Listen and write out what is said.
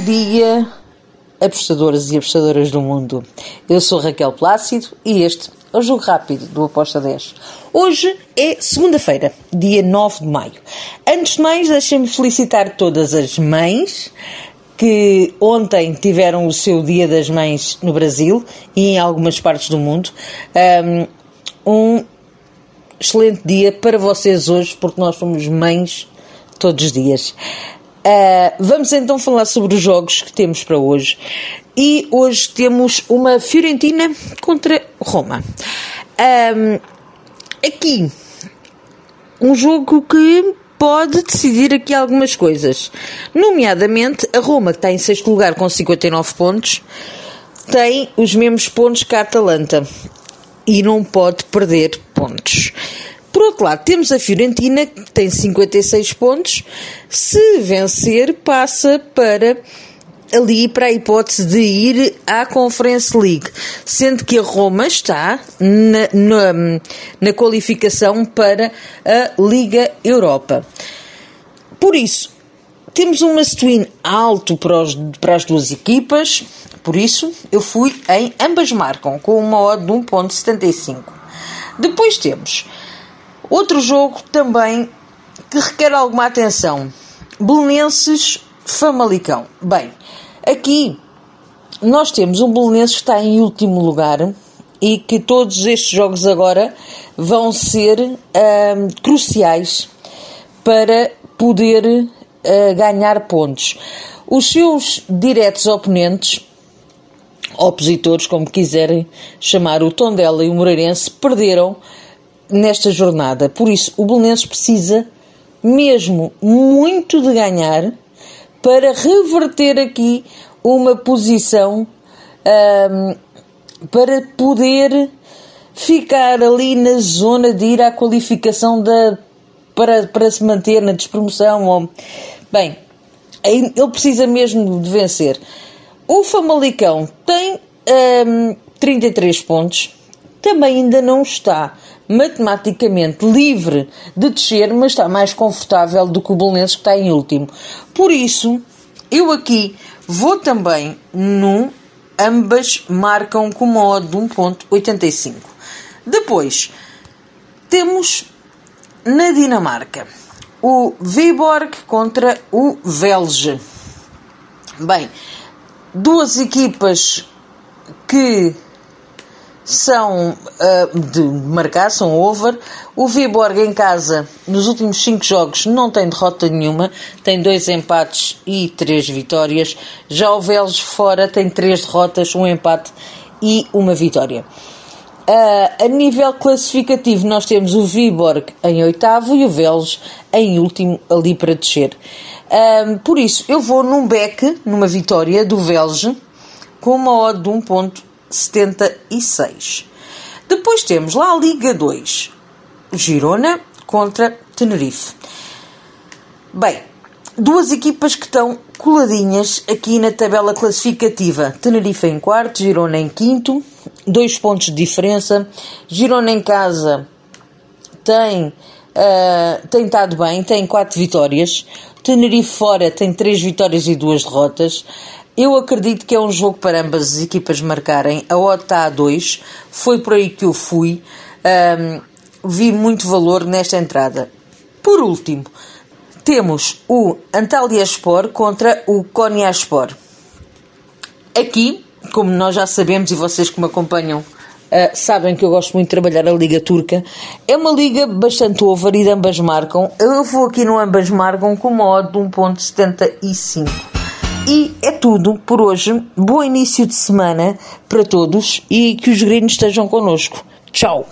dia, apostadoras e apostadoras do mundo. Eu sou Raquel Plácido e este é o Jogo Rápido do Aposta 10. Hoje é segunda-feira, dia 9 de maio. Antes de mais, deixem-me felicitar todas as mães que ontem tiveram o seu Dia das Mães no Brasil e em algumas partes do mundo. Um excelente dia para vocês hoje, porque nós somos mães todos os dias. Uh, vamos então falar sobre os jogos que temos para hoje. E hoje temos uma Fiorentina contra Roma. Um, aqui, um jogo que pode decidir aqui algumas coisas. Nomeadamente, a Roma, que está em sexto lugar com 59 pontos, tem os mesmos pontos que a Atalanta. E não pode perder pontos. Por outro lado, temos a Fiorentina, que tem 56 pontos. Se vencer, passa para ali para a hipótese de ir à Conference League, sendo que a Roma está na, na, na qualificação para a Liga Europa. Por isso, temos um must-win alto para, os, para as duas equipas, por isso eu fui em ambas marcam, com uma odd de 1.75. Depois temos Outro jogo também que requer alguma atenção. Belenenses Famalicão. Bem, aqui nós temos um Belenenses que está em último lugar e que todos estes jogos agora vão ser cruciais para poder uh, ganhar pontos. Os seus diretos oponentes, opositores, como quiserem chamar, o Tondela e o Moreirense, perderam nesta jornada. Por isso, o Belenenses precisa mesmo muito de ganhar para reverter aqui uma posição um, para poder ficar ali na zona de ir à qualificação da, para, para se manter na despromoção. Ou, bem, ele precisa mesmo de vencer. O Famalicão tem um, 33 pontos, também ainda não está matematicamente livre de descer, mas está mais confortável do que o Belenenses que está em último. Por isso, eu aqui vou também num, ambas marcam com uma odd de 1.85. Depois, temos na Dinamarca o Viborg contra o Velge. Bem, duas equipas que são uh, de marcar, são over. O Viborg em casa, nos últimos 5 jogos, não tem derrota nenhuma, tem dois empates e três vitórias. Já o Vélez fora tem três derrotas, um empate e uma vitória. Uh, a nível classificativo, nós temos o Viborg em oitavo e o Vélez em último, ali para descer. Uh, por isso, eu vou num back, numa vitória do Vélez, com uma odd de 1 ponto 76. Depois temos lá a Liga 2, Girona contra Tenerife. Bem, duas equipas que estão coladinhas aqui na tabela classificativa. Tenerife em quarto, Girona em quinto, dois pontos de diferença. Girona em casa tem, uh, estado bem, tem quatro vitórias. Tenerife fora tem três vitórias e duas derrotas. Eu acredito que é um jogo para ambas as equipas marcarem. A OTA está a 2, foi por aí que eu fui. Um, vi muito valor nesta entrada. Por último, temos o Antalya Sport contra o Konya Sport. Aqui, como nós já sabemos e vocês que me acompanham Uh, sabem que eu gosto muito de trabalhar a Liga Turca. É uma liga bastante over e ambas marcam. Eu vou aqui no ambas marcam com uma odd de 1.75. E é tudo por hoje. Bom início de semana para todos e que os gringos estejam connosco. Tchau!